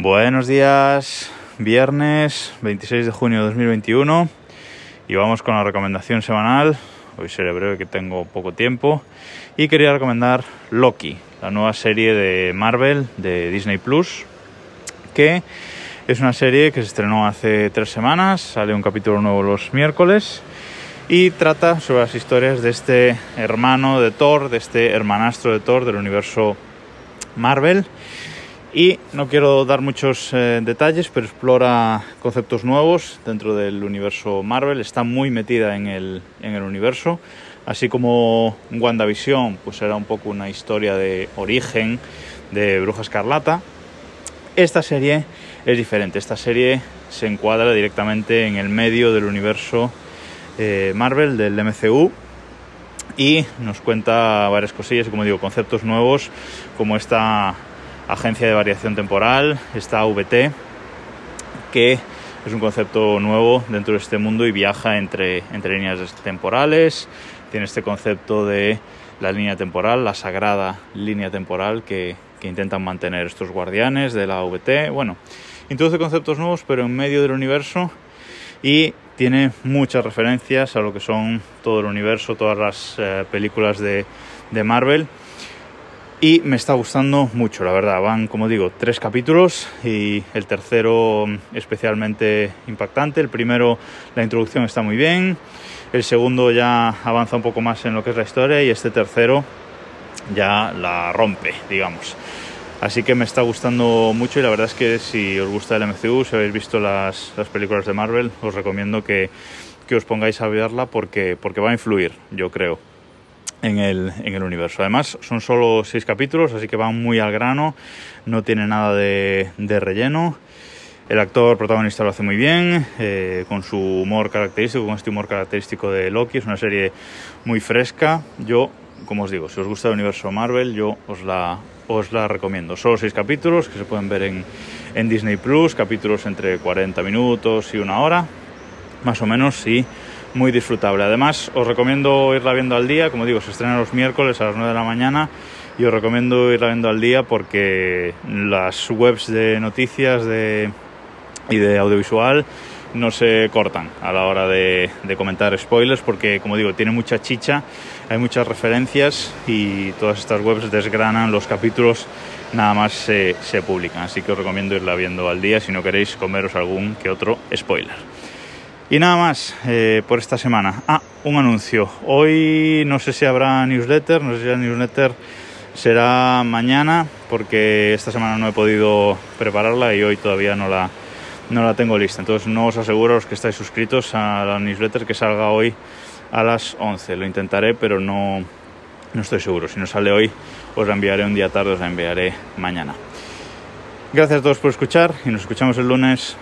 Buenos días, viernes 26 de junio de 2021 y vamos con la recomendación semanal. Hoy seré breve que tengo poco tiempo y quería recomendar Loki, la nueva serie de Marvel de Disney Plus, que es una serie que se estrenó hace tres semanas, sale un capítulo nuevo los miércoles y trata sobre las historias de este hermano de Thor, de este hermanastro de Thor del universo Marvel y no quiero dar muchos eh, detalles, pero explora conceptos nuevos dentro del universo Marvel. Está muy metida en el, en el universo. Así como WandaVision, pues era un poco una historia de origen de Bruja Escarlata. Esta serie es diferente. Esta serie se encuadra directamente en el medio del universo eh, Marvel, del MCU, y nos cuenta varias cosillas, como digo, conceptos nuevos, como esta agencia de variación temporal, esta VT, que es un concepto nuevo dentro de este mundo y viaja entre, entre líneas temporales, tiene este concepto de la línea temporal, la sagrada línea temporal que, intentan mantener estos guardianes de la VT. Bueno, introduce conceptos nuevos, pero en medio del universo y tiene muchas referencias a lo que son todo el universo, todas las eh, películas de, de Marvel y me está gustando mucho, la verdad. Van, como digo, tres capítulos y el tercero especialmente impactante. El primero, la introducción está muy bien. El segundo ya avanza un poco más en lo que es la historia y este tercero ya la rompe, digamos. Así que me está gustando mucho y la verdad es que si os gusta el MCU, si habéis visto las, las películas de Marvel, os recomiendo que, que os pongáis a verla porque, porque va a influir, yo creo en el, en el universo. Además, son solo seis capítulos, así que van muy al grano, no tiene nada de, de relleno. El actor protagonista lo hace muy bien, eh, con su humor característico, con este humor característico de Loki. Es una serie muy fresca. Yo, como os digo, si os gusta el universo Marvel, yo os la, os la recomiendo. Solo seis capítulos que se pueden ver en, en Disney Plus, capítulos entre 40 minutos y una hora, más o menos, sí muy disfrutable. Además, os recomiendo irla viendo al día, como digo, se estrena los miércoles a las 9 de la mañana y os recomiendo irla viendo al día porque las webs de noticias de, y de audiovisual no se cortan a la hora de, de, comentar spoilers porque, como digo, tiene mucha chicha, hay muchas referencias y todas estas webs desgranan los capítulos nada más se, se publican. Así que os recomiendo irla viendo al día si no queréis comeros algún que otro spoiler. Y nada más eh, por esta semana. Ah, un anuncio. Hoy no sé si habrá newsletter, no sé si la newsletter será mañana, porque esta semana no he podido prepararla y hoy todavía no la, no la tengo lista. Entonces no os aseguro los que estáis suscritos a la newsletter que salga hoy a las 11. Lo intentaré, pero no, no estoy seguro. Si no sale hoy, os la enviaré un día tarde, os la enviaré mañana. Gracias a todos por escuchar y nos escuchamos el lunes.